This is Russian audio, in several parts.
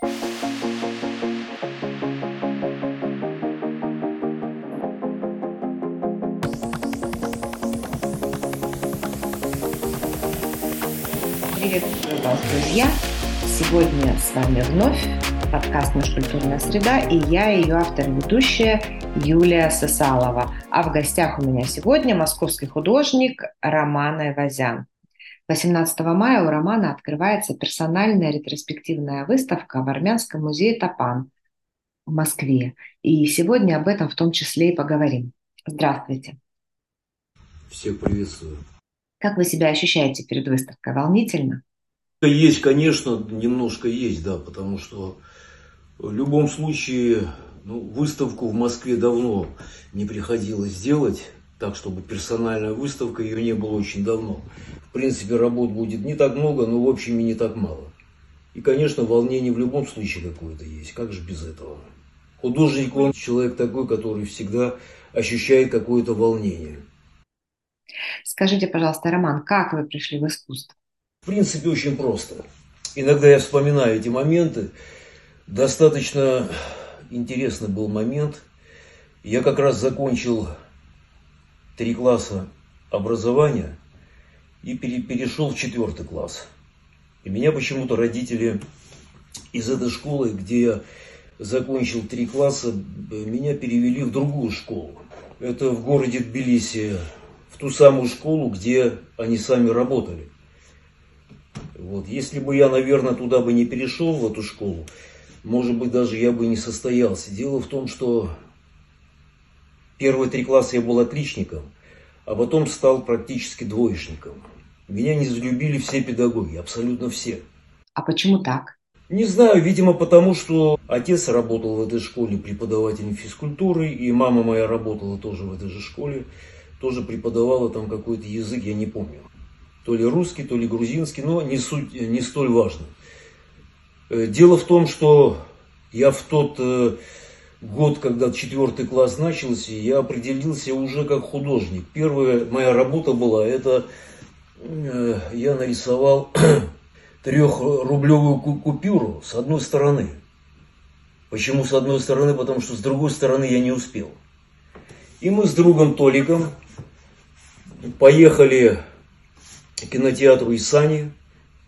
Приветствую вас, друзья! Сегодня с вами вновь подкаст «Наша культурная среда» и я, ее автор и ведущая Юлия Сосалова. А в гостях у меня сегодня московский художник Роман Айвазян. 18 мая у Романа открывается персональная ретроспективная выставка в Армянском музее Тапан в Москве. И сегодня об этом в том числе и поговорим. Здравствуйте. Всех приветствую. Как вы себя ощущаете перед выставкой? Волнительно? Есть, конечно, немножко есть, да, потому что в любом случае ну, выставку в Москве давно не приходилось делать, так чтобы персональная выставка, ее не было очень давно. В принципе, работ будет не так много, но в общем и не так мало. И, конечно, волнение в любом случае какое-то есть. Как же без этого? Художник, он человек такой, который всегда ощущает какое-то волнение. Скажите, пожалуйста, Роман, как вы пришли в искусство? В принципе, очень просто. Иногда я вспоминаю эти моменты. Достаточно интересный был момент. Я как раз закончил три класса образования и перешел в четвертый класс. И меня почему-то родители из этой школы, где я закончил три класса, меня перевели в другую школу. Это в городе Тбилиси, в ту самую школу, где они сами работали. Вот. Если бы я, наверное, туда бы не перешел, в эту школу, может быть, даже я бы не состоялся. Дело в том, что первые три класса я был отличником, а потом стал практически двоечником. Меня не залюбили все педагоги, абсолютно все. А почему так? Не знаю, видимо, потому что отец работал в этой школе преподавателем физкультуры, и мама моя работала тоже в этой же школе, тоже преподавала там какой-то язык, я не помню. То ли русский, то ли грузинский, но не, суть, не столь важно. Э, дело в том, что я в тот э, год, когда четвертый класс начался, я определился уже как художник. Первая моя работа была, это э, я нарисовал трехрублевую купюру с одной стороны. Почему с одной стороны? Потому что с другой стороны я не успел. И мы с другом Толиком поехали к кинотеатру Исани,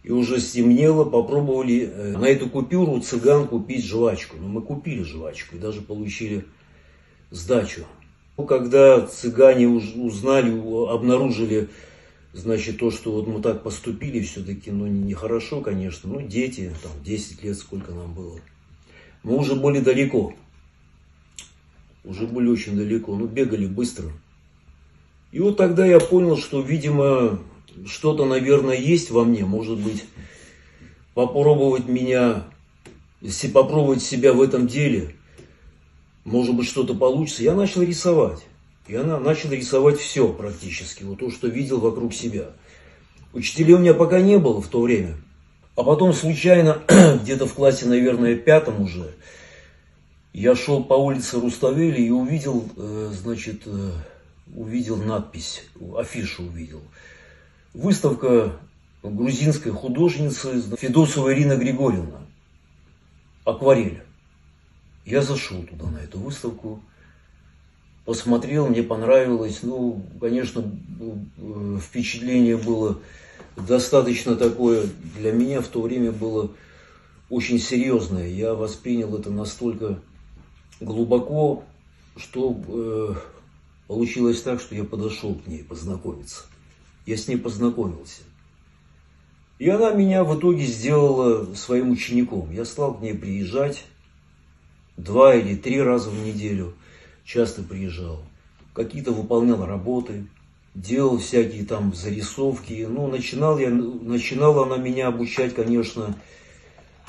и уже стемнело, попробовали э, на эту купюру цыган купить жвачку. Но ну, мы купили жвачку и даже получили сдачу. Ну, когда цыгане узнали, обнаружили, значит, то, что вот мы так поступили, все-таки, ну, нехорошо, конечно, ну, дети, там, 10 лет, сколько нам было. Мы уже были далеко, уже были очень далеко, ну, бегали быстро. И вот тогда я понял, что, видимо, что-то, наверное, есть во мне, может быть, попробовать меня, попробовать себя в этом деле, может быть, что-то получится. Я начал рисовать. Я начал рисовать все практически, вот то, что видел вокруг себя. Учителей у меня пока не было в то время. А потом случайно, где-то в классе, наверное, пятом уже, я шел по улице Руставели и увидел, э, значит, э, увидел надпись, афишу увидел – Выставка грузинской художницы Федосова Ирина Григорьевна. Акварель. Я зашел туда, на эту выставку, посмотрел, мне понравилось. Ну, конечно, впечатление было достаточно такое, для меня в то время было очень серьезное. Я воспринял это настолько глубоко, что э, получилось так, что я подошел к ней познакомиться я с ней познакомился. И она меня в итоге сделала своим учеником. Я стал к ней приезжать два или три раза в неделю. Часто приезжал. Какие-то выполнял работы, делал всякие там зарисовки. Ну, начинал я, начинала она меня обучать, конечно,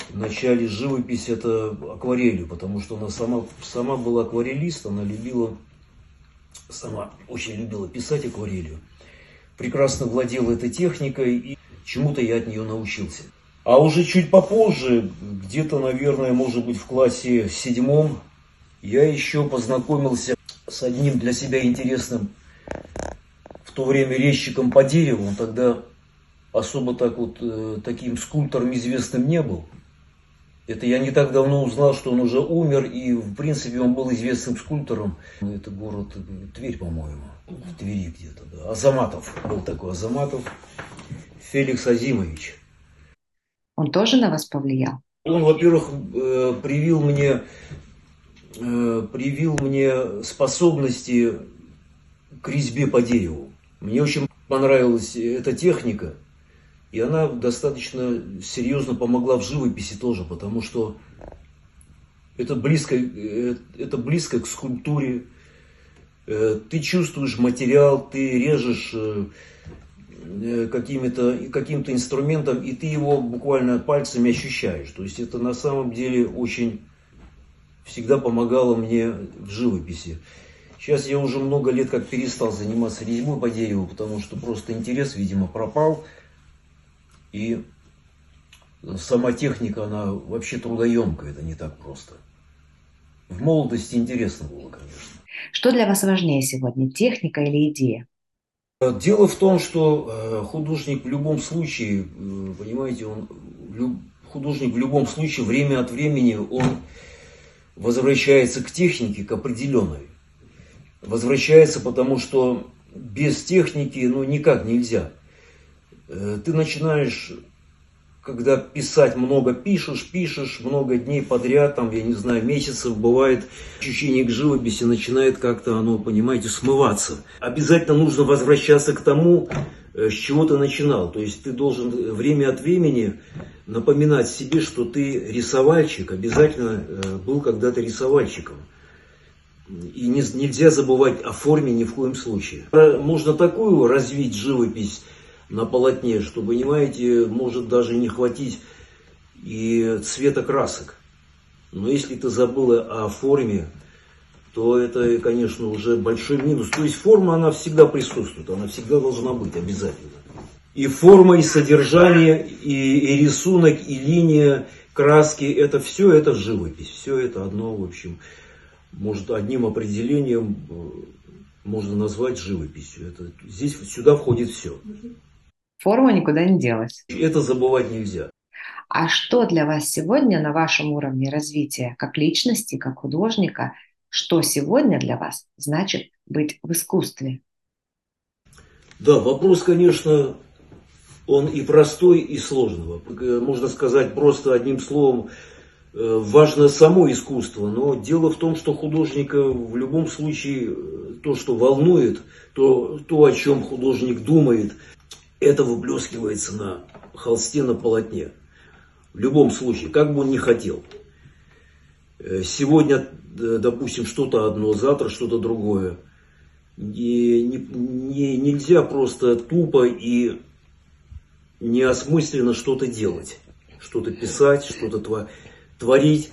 в начале живопись это акварелью, потому что она сама, сама была акварелист, она любила, сама очень любила писать акварелью прекрасно владел этой техникой, и чему-то я от нее научился. А уже чуть попозже, где-то, наверное, может быть, в классе седьмом, я еще познакомился с одним для себя интересным в то время резчиком по дереву. Он тогда особо так вот э, таким скульптором известным не был. Это я не так давно узнал, что он уже умер, и в принципе он был известным скульптором. Это город Тверь, по-моему, в Твери где-то. Да. Азаматов был такой, Азаматов Феликс Азимович. Он тоже на вас повлиял? Он, во-первых, э, привил мне, э, привил мне способности к резьбе по дереву. Мне очень понравилась эта техника – и она достаточно серьезно помогла в живописи тоже, потому что это близко, э, это близко к скульптуре. Э, ты чувствуешь материал, ты режешь э, каким-то каким инструментом, и ты его буквально пальцами ощущаешь. То есть это на самом деле очень всегда помогало мне в живописи. Сейчас я уже много лет как перестал заниматься резьбой по дереву, потому что просто интерес, видимо, пропал. И сама техника, она вообще трудоемкая, это не так просто. В молодости интересно было, конечно. Что для вас важнее сегодня, техника или идея? Дело в том, что э, художник в любом случае, э, понимаете, он художник в любом случае время от времени он возвращается к технике, к определенной. Возвращается, потому что без техники ну, никак нельзя. Э, ты начинаешь, когда писать много пишешь, пишешь много дней подряд, там, я не знаю, месяцев, бывает, ощущение к живописи начинает как-то оно, понимаете, смываться. Обязательно нужно возвращаться к тому, э, с чего ты начинал. То есть ты должен время от времени напоминать себе, что ты рисовальщик, обязательно э, был когда-то рисовальщиком. И нельзя забывать о форме ни в коем случае. Можно такую развить живопись, на полотне, что, понимаете, может даже не хватить и цвета красок. Но если ты забыла о форме, то это, конечно, уже большой минус. То есть форма, она всегда присутствует, она всегда должна быть обязательно. И форма, и содержание, и, и рисунок, и линия, краски, это все это живопись. Все это одно, в общем, может одним определением э, можно назвать живописью. Это, здесь сюда входит все. Форма никуда не делась. Это забывать нельзя. А что для вас сегодня на вашем уровне развития как личности, как художника, что сегодня для вас значит быть в искусстве? Да, вопрос, конечно, он и простой, и сложный. Можно сказать просто одним словом, э, важно само искусство, но дело в том, что художника в любом случае э, то, что волнует, то, то о чем художник думает, это выплескивается на холсте, на полотне. В любом случае, как бы он ни хотел. Э, сегодня, допустим, что-то одно, завтра что-то другое. И не, не, нельзя просто тупо и неосмысленно что-то делать. Что-то писать, что-то творить,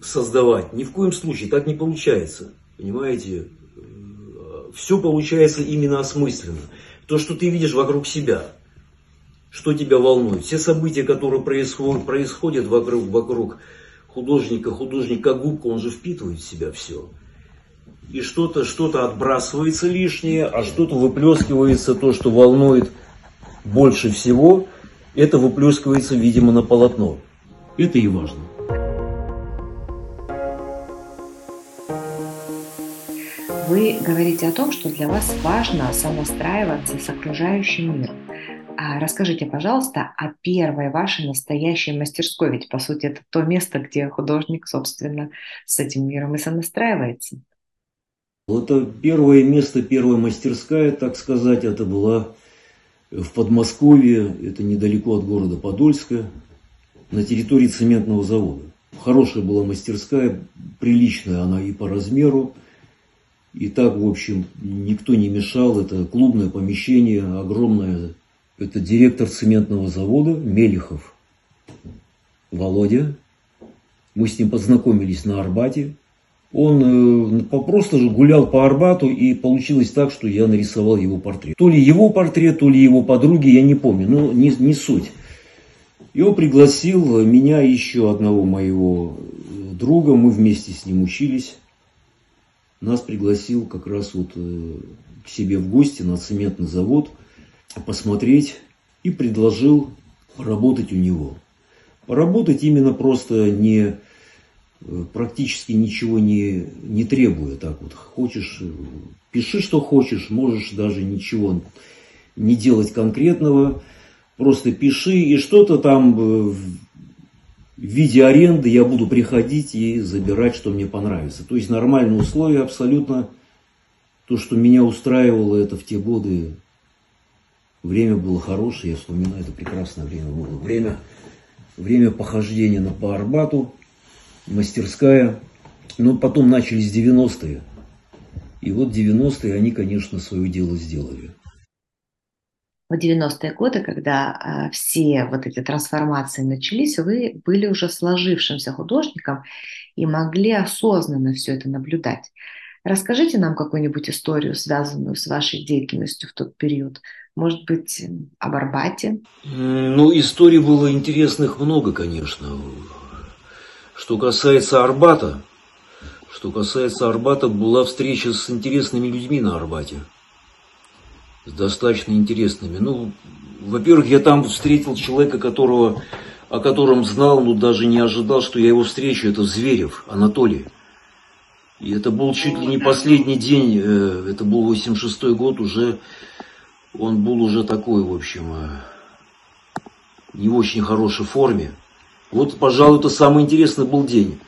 создавать. Ни в коем случае так не получается. Понимаете? Э, Все получается именно осмысленно то, что ты видишь вокруг себя, что тебя волнует. Все события, которые происходят, происходят вокруг, вокруг художника, художник как губка, он же впитывает в себя все. И что-то что отбрасывается лишнее, а что-то выплескивается, то, что волнует больше всего, это выплескивается, видимо, на полотно. Это и важно. Вы говорите о том, что для вас важно самостраиваться с окружающим миром. А расскажите, пожалуйста, о первой вашей настоящей мастерской, ведь по сути это то место, где художник, собственно, с этим миром и сонастраивается. Это первое место, первая мастерская, так сказать, это была в Подмосковье, это недалеко от города Подольска, на территории цементного завода. Хорошая была мастерская, приличная она и по размеру, и так, в общем, никто не мешал. Это клубное помещение, огромное. Это директор цементного завода Мелихов Володя. Мы с ним познакомились на Арбате. Он э, просто же гулял по Арбату, и получилось так, что я нарисовал его портрет. То ли его портрет, то ли его подруги, я не помню, но не, не суть. И он пригласил меня еще одного моего друга, мы вместе с ним учились нас пригласил как раз вот э, к себе в гости на цементный завод посмотреть и предложил работать у него. Работать именно просто не э, практически ничего не, не требуя. Так вот, хочешь, пиши, что хочешь, можешь даже ничего не делать конкретного, просто пиши, и что-то там в виде аренды я буду приходить и забирать, что мне понравится. То есть нормальные условия абсолютно. То, что меня устраивало, это в те годы время было хорошее, я вспоминаю, это прекрасное время было. Время, время похождения на, по Арбату, мастерская. Но потом начались 90-е. И вот 90-е они, конечно, свое дело сделали в 90-е годы, когда э, все вот эти трансформации начались, вы были уже сложившимся художником и могли осознанно все это наблюдать. Расскажите нам какую-нибудь историю, связанную с вашей деятельностью в тот период. Может быть, об Арбате? Ну, историй было интересных много, конечно. Что касается Арбата, что касается Арбата, была встреча с интересными людьми на Арбате достаточно интересными. Ну, во-первых, я там встретил человека, которого, о котором знал, но даже не ожидал, что я его встречу. Это Зверев Анатолий. И это был чуть ли не последний день, э, это был 86 год, уже он был уже такой, в общем, э, не в очень хорошей форме. Вот, пожалуй, это самый интересный был день.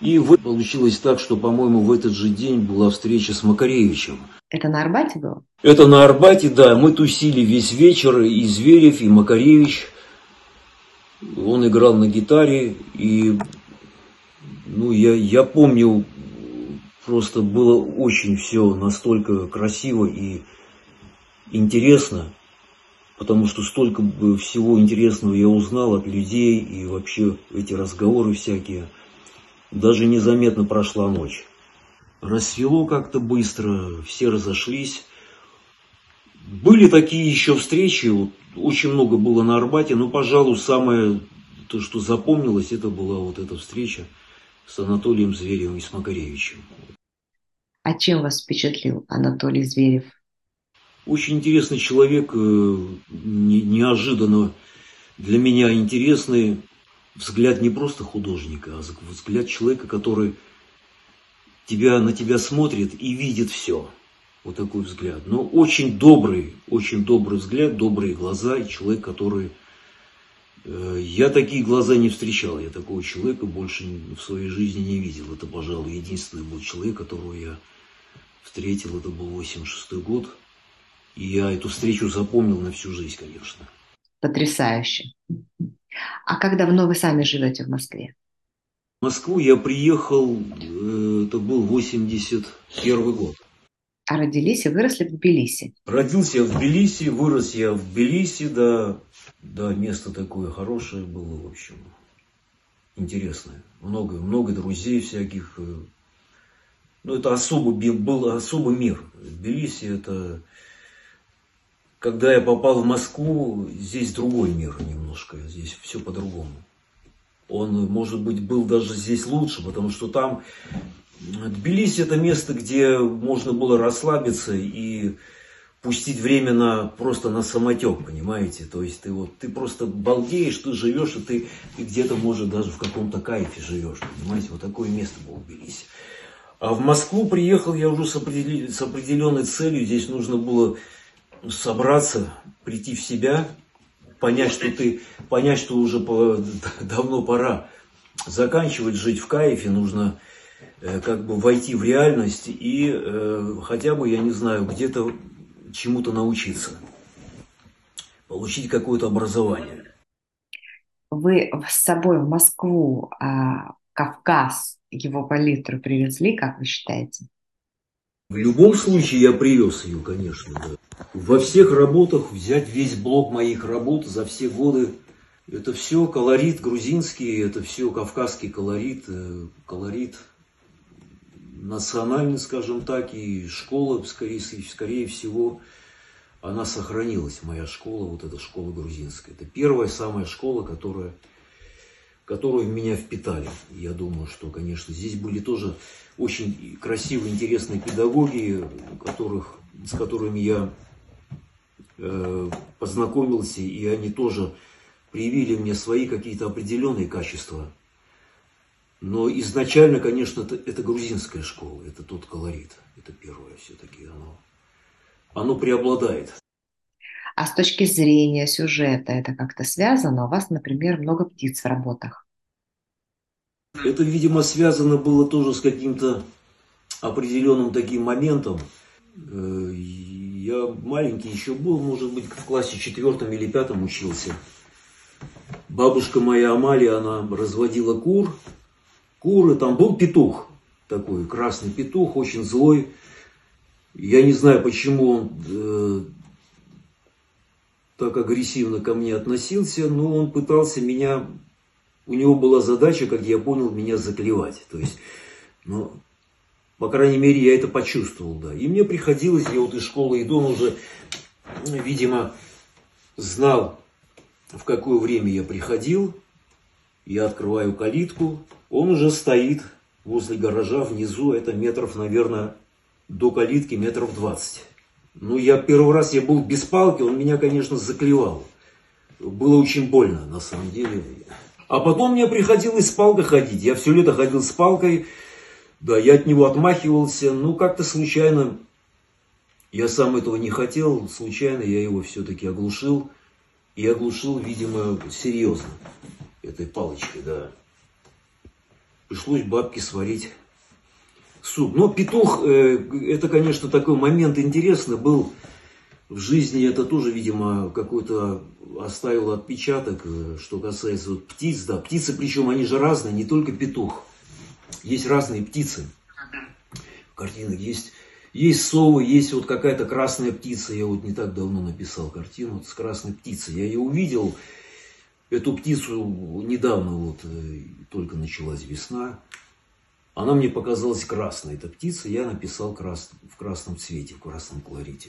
И получилось так, что, по-моему, в этот же день была встреча с Макаревичем. Это на Арбате было? Это на Арбате, да. Мы тусили весь вечер, и Зверев, и Макаревич. Он играл на гитаре, и ну, я, я помню, просто было очень все настолько красиво и интересно, потому что столько всего интересного я узнал от людей, и вообще эти разговоры всякие. Даже незаметно прошла ночь. Рассвело как-то быстро, все разошлись. Были такие еще встречи, вот, очень много было на Арбате, но, пожалуй, самое то, что запомнилось, это была вот эта встреча с Анатолием Зверевым и с Макаревичем. А чем вас впечатлил Анатолий Зверев? Очень интересный человек, э, неожиданно для меня интересный взгляд не просто художника, а взгляд человека, который тебя, на тебя смотрит и видит все. Вот такой взгляд. Но очень добрый, очень добрый взгляд, добрые глаза и человек, который... Э, я такие глаза не встречал, я такого человека больше в своей жизни не видел. Это, пожалуй, единственный был человек, которого я встретил, это был 86 год. И я эту встречу запомнил на всю жизнь, конечно. Потрясающе. А как давно вы сами живете в Москве? В Москву я приехал, э, это был 81 год. А родились и выросли в Тбилиси? Родился я в Тбилиси, вырос я в Тбилиси, да, да, место такое хорошее было, в общем, интересное. Много, много друзей всяких. Э. Ну, это особый, был особый мир. Тбилиси это... Когда я попал в Москву, здесь другой мир немножко, здесь все по-другому он, может быть, был даже здесь лучше, потому что там Тбилиси это место, где можно было расслабиться и пустить время на, просто на самотек, понимаете? То есть ты вот, ты просто балдеешь, ты живешь, и ты, ты где-то, может, даже в каком-то кайфе живешь, понимаете? Вот такое место было в Тбилиси. А в Москву приехал я уже с, определен, с определенной целью, здесь нужно было собраться, прийти в себя, понять, что ты, понять, что уже давно пора заканчивать жить в кайфе, нужно э, как бы войти в реальность и э, хотя бы, я не знаю, где-то чему-то научиться, получить какое-то образование. Вы с собой в Москву а, Кавказ, его палитру привезли, как вы считаете? В любом случае я привез ее, конечно, да. Во всех работах взять весь блок моих работ за все годы. Это все колорит грузинский, это все кавказский колорит, э, колорит национальный, скажем так, и школа, скорее, скорее всего, она сохранилась, моя школа, вот эта школа грузинская. Это первая самая школа, которая которую меня впитали. Я думаю, что, конечно, здесь были тоже очень красивые, интересные педагоги, которых, с которыми я э, познакомился, и они тоже привили мне свои какие-то определенные качества. Но изначально, конечно, это, это грузинская школа, это тот колорит, это первое все-таки, оно, оно преобладает. А с точки зрения сюжета это как-то связано? У вас, например, много птиц в работах. Это, видимо, связано было тоже с каким-то определенным таким моментом. Э, я маленький еще был, может быть, в классе четвертом или пятом учился. Бабушка моя Амалия, она разводила кур. Куры, там был петух такой, красный петух, очень злой. Я не знаю, почему он э, так агрессивно ко мне относился, но он пытался меня, у него была задача, как я понял, меня заклевать. То есть, ну, по крайней мере, я это почувствовал, да. И мне приходилось, я вот из школы иду, он уже, видимо, знал, в какое время я приходил. Я открываю калитку, он уже стоит возле гаража внизу, это метров, наверное, до калитки метров двадцать. Ну, я первый раз, я был без палки, он меня, конечно, заклевал. Было очень больно, на самом деле. А потом мне приходилось с палкой ходить. Я все лето ходил с палкой, да, я от него отмахивался. Ну, как-то случайно, я сам этого не хотел, случайно я его все-таки оглушил. И оглушил, видимо, серьезно, этой палочкой, да. Пришлось бабке сварить суп. Но петух, э, это, конечно, такой момент интересный был в жизни. Это тоже, видимо, какой-то оставил отпечаток, э, что касается вот птиц. Да, птицы, причем они же разные, не только петух. Есть разные птицы. В картинах есть, есть совы, есть вот какая-то красная птица. Я вот не так давно написал картину вот с красной птицей. Я ее увидел, эту птицу недавно вот э, только началась весна. Она мне показалась красной, эта птица, я написал крас... в красном цвете, в красном колорите.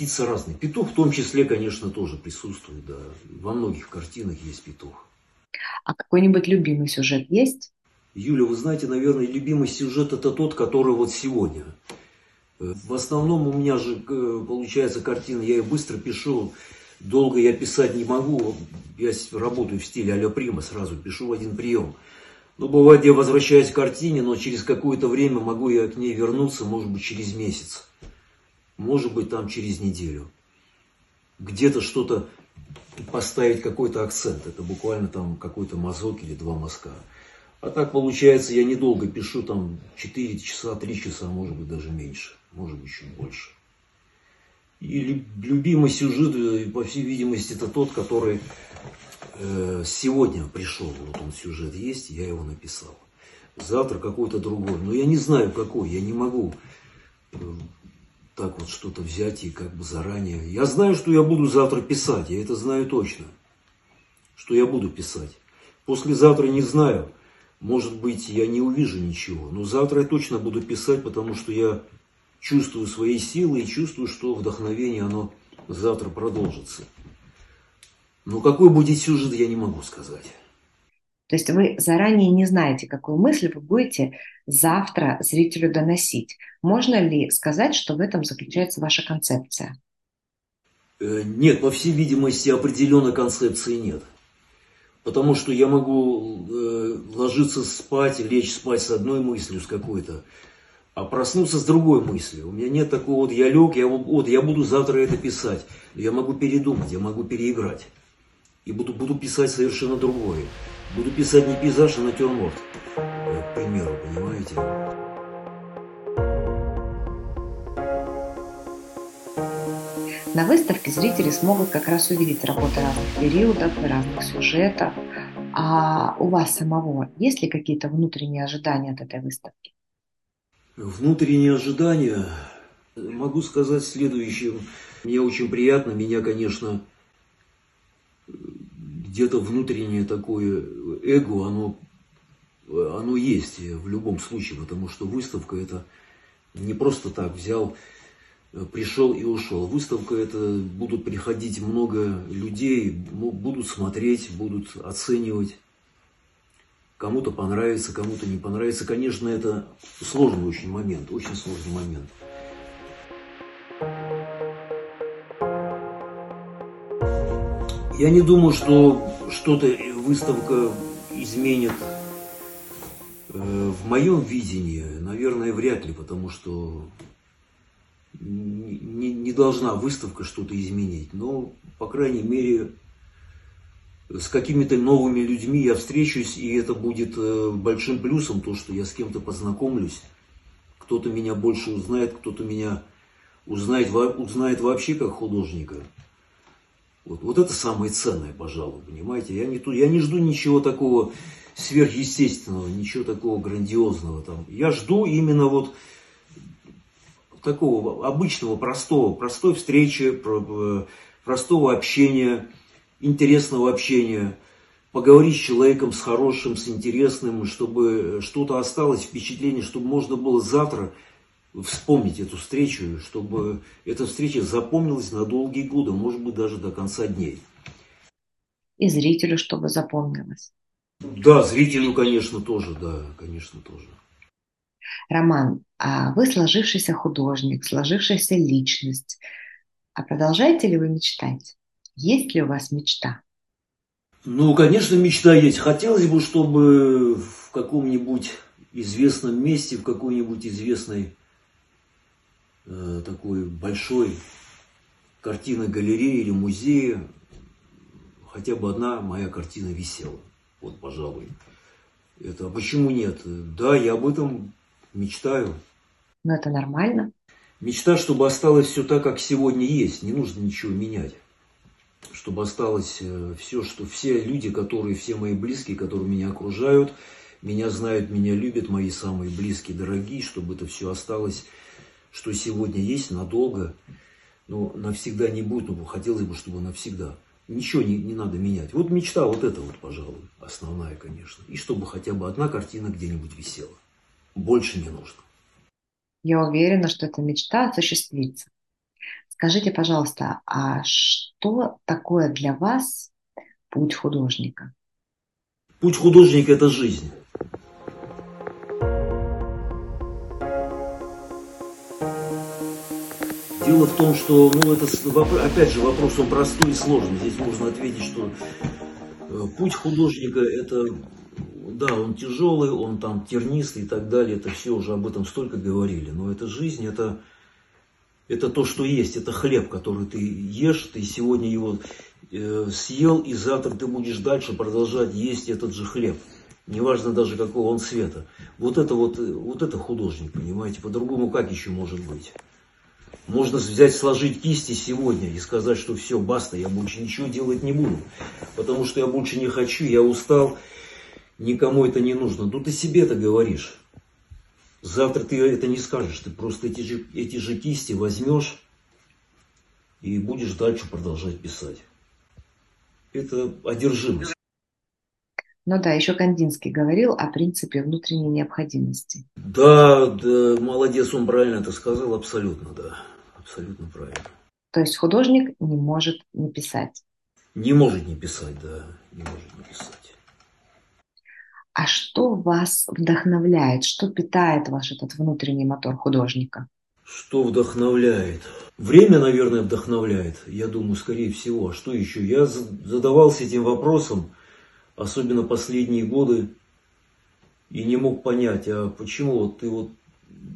Птицы разные. Петух в том числе, конечно, тоже присутствует, да. Во многих картинах есть петух. А какой-нибудь любимый сюжет есть? Юля, вы знаете, наверное, любимый сюжет это тот, который вот сегодня. В основном у меня же э, получается картина, я ее быстро пишу, долго я писать не могу. Я работаю в стиле а-ля Прима, сразу пишу в один прием. Ну, бывает, я возвращаюсь к картине, но через какое-то время могу я к ней вернуться, может быть, через месяц. Может быть, там через неделю. Где-то что-то поставить какой-то акцент. Это буквально там какой-то мазок или два мазка. А так получается, я недолго пишу, там 4 часа, 3 часа, может быть, даже меньше. Может быть, чуть больше. И любимый сюжет, э, по всей видимости, это тот, который Э, сегодня пришел, вот он сюжет есть, я его написал. Завтра какой-то другой. Но я не знаю какой, я не могу э, так вот что-то взять и как бы заранее. Я знаю, что я буду завтра писать, я это знаю точно, что я буду писать. Послезавтра не знаю, может быть, я не увижу ничего, но завтра я точно буду писать, потому что я чувствую свои силы и чувствую, что вдохновение, оно завтра продолжится. Но какой будет сюжет, я не могу сказать. То есть вы заранее не знаете, какую мысль вы будете завтра зрителю доносить. Можно ли сказать, что в этом заключается ваша концепция? Э, нет, по всей видимости, определенной концепции нет. Потому что я могу э, ложиться спать, лечь спать с одной мыслью, с какой-то, а проснуться с другой мыслью. У меня нет такого вот, я лег, я, вот, я буду завтра это писать. Я могу передумать, я могу переиграть и буду, буду писать совершенно другое. Буду писать не пейзаж, а натюрморт, э, к примеру, понимаете? На выставке зрители смогут как раз увидеть работы разных периодов и разных сюжетов. А у вас самого есть ли какие-то внутренние ожидания от этой выставки? Внутренние ожидания, могу сказать следующее. Мне очень приятно, меня, конечно, где-то внутреннее такое эго, оно, оно есть в любом случае, потому что выставка это не просто так взял, пришел и ушел. Выставка это будут приходить много людей, будут смотреть, будут оценивать. Кому-то понравится, кому-то не понравится. Конечно, это сложный очень момент, очень сложный момент. Я не думаю, что что-то выставка изменит э, в моем видении, наверное, вряд ли, потому что не, не должна выставка что-то изменить. Но, по крайней мере, с какими-то новыми людьми я встречусь, и это будет э, большим плюсом, то, что я с кем-то познакомлюсь. Кто-то меня больше узнает, кто-то меня узнает, узнает вообще как художника. Вот, вот это самое ценное, пожалуй, понимаете. Я не, я не жду ничего такого сверхъестественного, ничего такого грандиозного. Там. Я жду именно вот такого обычного, простого, простой встречи, э, простого общения, интересного общения, поговорить с человеком, с хорошим, с интересным, чтобы что-то осталось, впечатление, чтобы можно было завтра вспомнить эту встречу, чтобы эта встреча запомнилась на долгие годы, может быть, даже до конца дней. И зрителю, чтобы запомнилось. Да, зрителю, конечно, тоже, да, конечно, тоже. Роман, а вы сложившийся художник, сложившаяся личность. А продолжаете ли вы мечтать? Есть ли у вас мечта? Ну, конечно, мечта есть. Хотелось бы, чтобы в каком-нибудь известном месте, в какой-нибудь известной э, такой большой картины галереи или музее хотя бы одна моя картина висела. Вот, пожалуй. Это а почему нет? Да, я об этом мечтаю. Но это нормально. Мечта, чтобы осталось все так, как сегодня есть. Не нужно ничего менять. Чтобы осталось э, все, что все люди, которые, все мои близкие, которые меня окружают, меня знают, меня любят, мои самые близкие, дорогие, чтобы это все осталось, что сегодня есть, надолго. Но навсегда не будет, но хотелось бы, чтобы навсегда. Ничего не, не надо менять. Вот мечта вот эта вот, пожалуй, основная, конечно. И чтобы хотя бы одна картина где-нибудь висела. Больше не нужно. Я уверена, что эта мечта осуществится. Скажите, пожалуйста, а что такое для вас путь художника? Путь художника – это жизнь. Дело в том, что, ну, это, опять же, вопрос он простой и сложный. Здесь можно ответить, что э, путь художника – это да, он тяжелый, он там тернистый и так далее, это все уже об этом столько говорили, но это жизнь, это, это то, что есть, это хлеб, который ты ешь, ты сегодня его э, съел, и завтра ты будешь дальше продолжать есть этот же хлеб. Неважно даже какого он цвета. Вот это вот, вот это художник, понимаете, по-другому как еще может быть? Можно взять, сложить кисти сегодня и сказать, что все, баста, я больше ничего делать не буду, потому что я больше не хочу, я устал, никому это не нужно. Ну ты себе это говоришь. Завтра ты это не скажешь. Ты просто эти же, эти же кисти возьмешь и будешь дальше продолжать писать. Это одержимость. Ну да, еще Кандинский говорил о принципе внутренней необходимости. Да, да, молодец, он правильно это сказал, абсолютно, да, абсолютно правильно. То есть художник не может не писать? Не может не писать, да, не может не писать. А что вас вдохновляет? Что питает ваш этот внутренний мотор художника? Что вдохновляет? Время, наверное, вдохновляет. Я думаю, скорее всего. А что еще? Я задавался этим вопросом, особенно последние годы, и не мог понять, а почему вот ты вот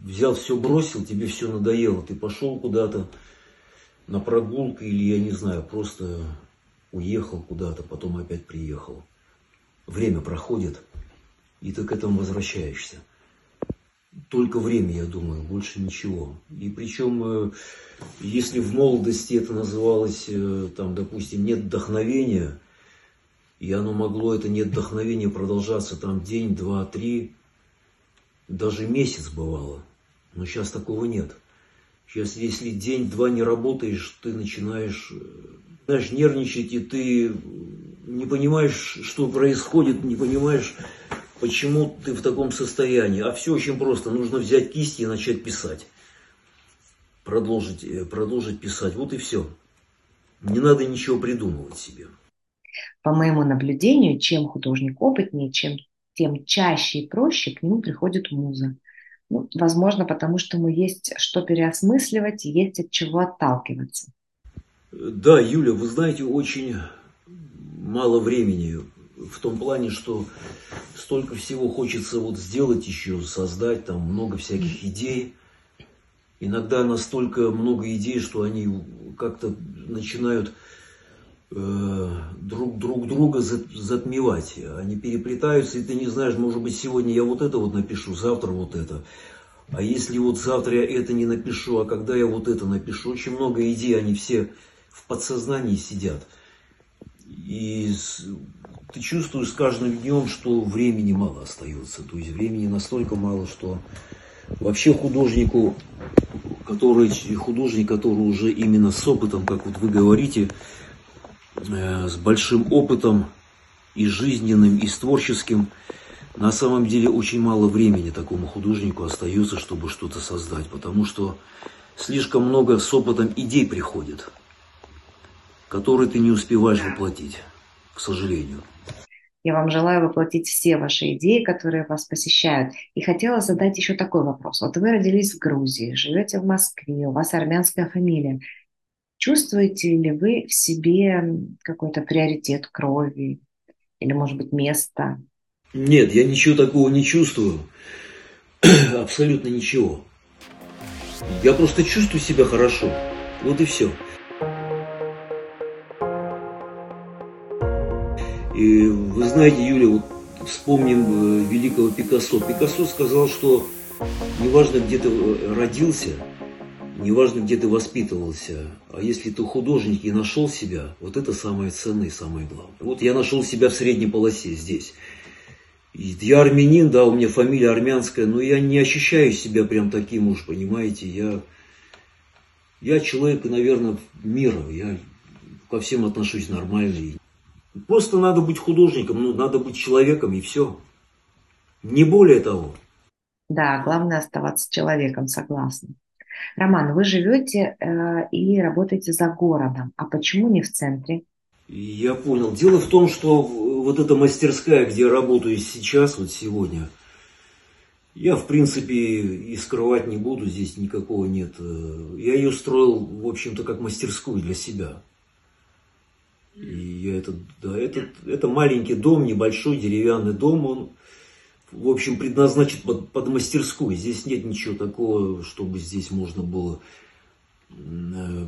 взял все, бросил, тебе все надоело, ты пошел куда-то на прогулку или, я не знаю, просто уехал куда-то, потом опять приехал. Время проходит – и ты к этому возвращаешься. Только время, я думаю, больше ничего. И причем, э, если в молодости это называлось, э, там, допустим, нет вдохновения, и оно могло, это нет вдохновения продолжаться там день, два, три, даже месяц бывало. Но сейчас такого нет. Сейчас, если день-два не работаешь, ты начинаешь, э, знаешь, нервничать, и ты не понимаешь, что происходит, не понимаешь, почему ты в таком состоянии. А все очень просто. Нужно взять кисти и начать писать. Продолжить, э, продолжить писать. Вот и все. Не надо ничего придумывать себе. По моему наблюдению, чем художник опытнее, чем, тем чаще и проще к нему приходит муза. Ну, возможно, потому что ему есть что переосмысливать и есть от чего отталкиваться. Да, Юля, вы знаете, очень мало времени в том плане, что столько всего хочется вот сделать еще, создать, там много всяких идей. Иногда настолько много идей, что они как-то начинают друг, друг друга затмевать. Они переплетаются, и ты не знаешь, может быть, сегодня я вот это вот напишу, завтра вот это. А если вот завтра я это не напишу, а когда я вот это напишу, очень много идей, они все в подсознании сидят. И ты чувствуешь с каждым днем, что времени мало остается. То есть времени настолько мало, что вообще художнику, который, художник, который уже именно с опытом, как вот вы говорите, э, с большим опытом и жизненным, и с творческим, на самом деле очень мало времени такому художнику остается, чтобы что-то создать, потому что слишком много с опытом идей приходит, которые ты не успеваешь воплотить, к сожалению. Я вам желаю воплотить все ваши идеи, которые вас посещают. И хотела задать еще такой вопрос. Вот вы родились в Грузии, живете в Москве, у вас армянская фамилия. Чувствуете ли вы в себе какой-то приоритет крови или, может быть, место? Нет, я ничего такого не чувствую. Абсолютно ничего. Я просто чувствую себя хорошо. Вот и все. И вы знаете, Юля, вот вспомним э, великого Пикассо. Пикассо сказал, что неважно, где ты э, родился, неважно, где ты воспитывался, а если ты художник и нашел себя, вот это самое ценное и самое главное. Вот я нашел себя в средней полосе здесь. Я армянин, да, у меня фамилия армянская, но я не ощущаю себя прям таким уж, понимаете, я, я человек, наверное, мира, я ко всем отношусь нормально. Просто надо быть художником, ну, надо быть человеком и все. Не более того. Да, главное оставаться человеком, согласна. Роман, вы живете э, и работаете за городом, а почему не в центре? Я понял. Дело в том, что вот эта мастерская, где я работаю сейчас, вот сегодня, я, в принципе, и скрывать не буду, здесь никакого нет. Э, я ее строил, в общем-то, как мастерскую для себя. И я это, да, этот, это маленький дом, небольшой деревянный дом, он, в общем, предназначен под, под мастерскую. Здесь нет ничего такого, чтобы здесь можно было э,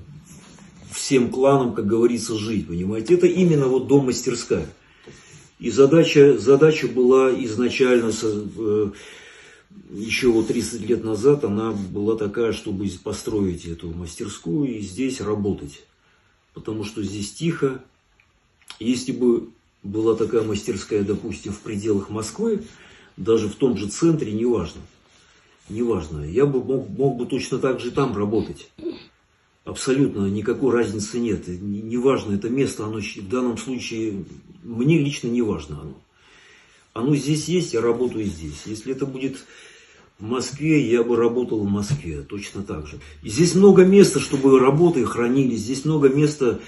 всем кланам, как говорится, жить, понимаете. Это именно вот дом-мастерская. И задача, задача была изначально, э, еще вот 30 лет назад, она была такая, чтобы построить эту мастерскую и здесь работать. Потому что здесь тихо, если бы была такая мастерская, допустим, в пределах Москвы, даже в том же центре, неважно, неважно, я бы мог, мог бы точно так же там работать. Абсолютно никакой разницы нет. Неважно, это место, оно в данном случае, мне лично не важно оно. Оно здесь есть, я работаю здесь. Если это будет в Москве, я бы работал в Москве, точно так же. И здесь много места, чтобы работы хранились, здесь много места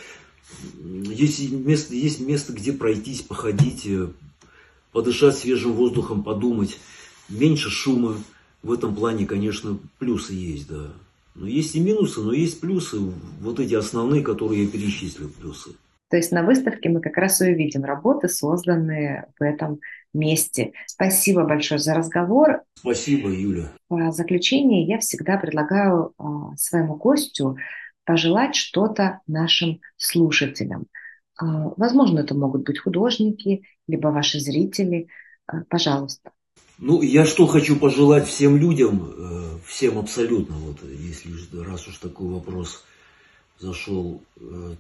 есть место, есть место, где пройтись, походить, э, подышать свежим воздухом, подумать. Меньше шума. В этом плане, конечно, плюсы есть, да. Но есть и минусы, но есть плюсы. Вот эти основные, которые я перечислил, плюсы. То есть на выставке мы как раз и увидим работы, созданные в этом месте. Спасибо большое за разговор. Спасибо, Юля. В заключение я всегда предлагаю а, своему гостю пожелать что-то нашим слушателям. А, возможно, это могут быть художники, либо ваши зрители. А, пожалуйста. Ну, я что хочу пожелать всем людям, э, всем абсолютно, вот, если раз уж такой вопрос зашел, э,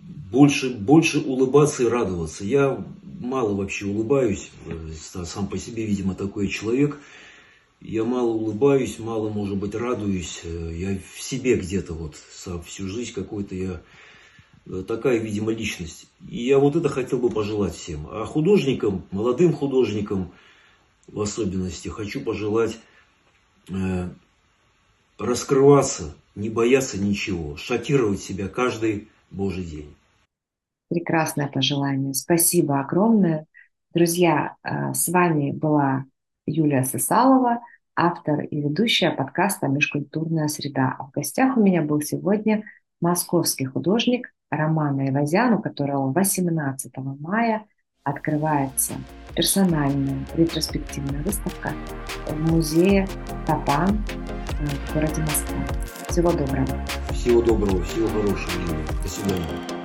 больше, больше улыбаться и радоваться. Я мало вообще улыбаюсь, э, сам по себе, видимо, такой человек – я мало улыбаюсь, мало, может быть, радуюсь. Я в себе где-то вот всю жизнь какой-то я такая, видимо, личность. И я вот это хотел бы пожелать всем. А художникам, молодым художникам в особенности, хочу пожелать э, раскрываться, не бояться ничего, шокировать себя каждый Божий день. Прекрасное пожелание. Спасибо огромное. Друзья, э, с вами была Юлия Сысалова, автор и ведущая подкаста «Межкультурная среда». А в гостях у меня был сегодня московский художник Романа Ивазян, у которого 18 мая открывается персональная ретроспективная выставка в музее Тапан в городе Москва. Всего доброго. Всего доброго, всего хорошего, До свидания.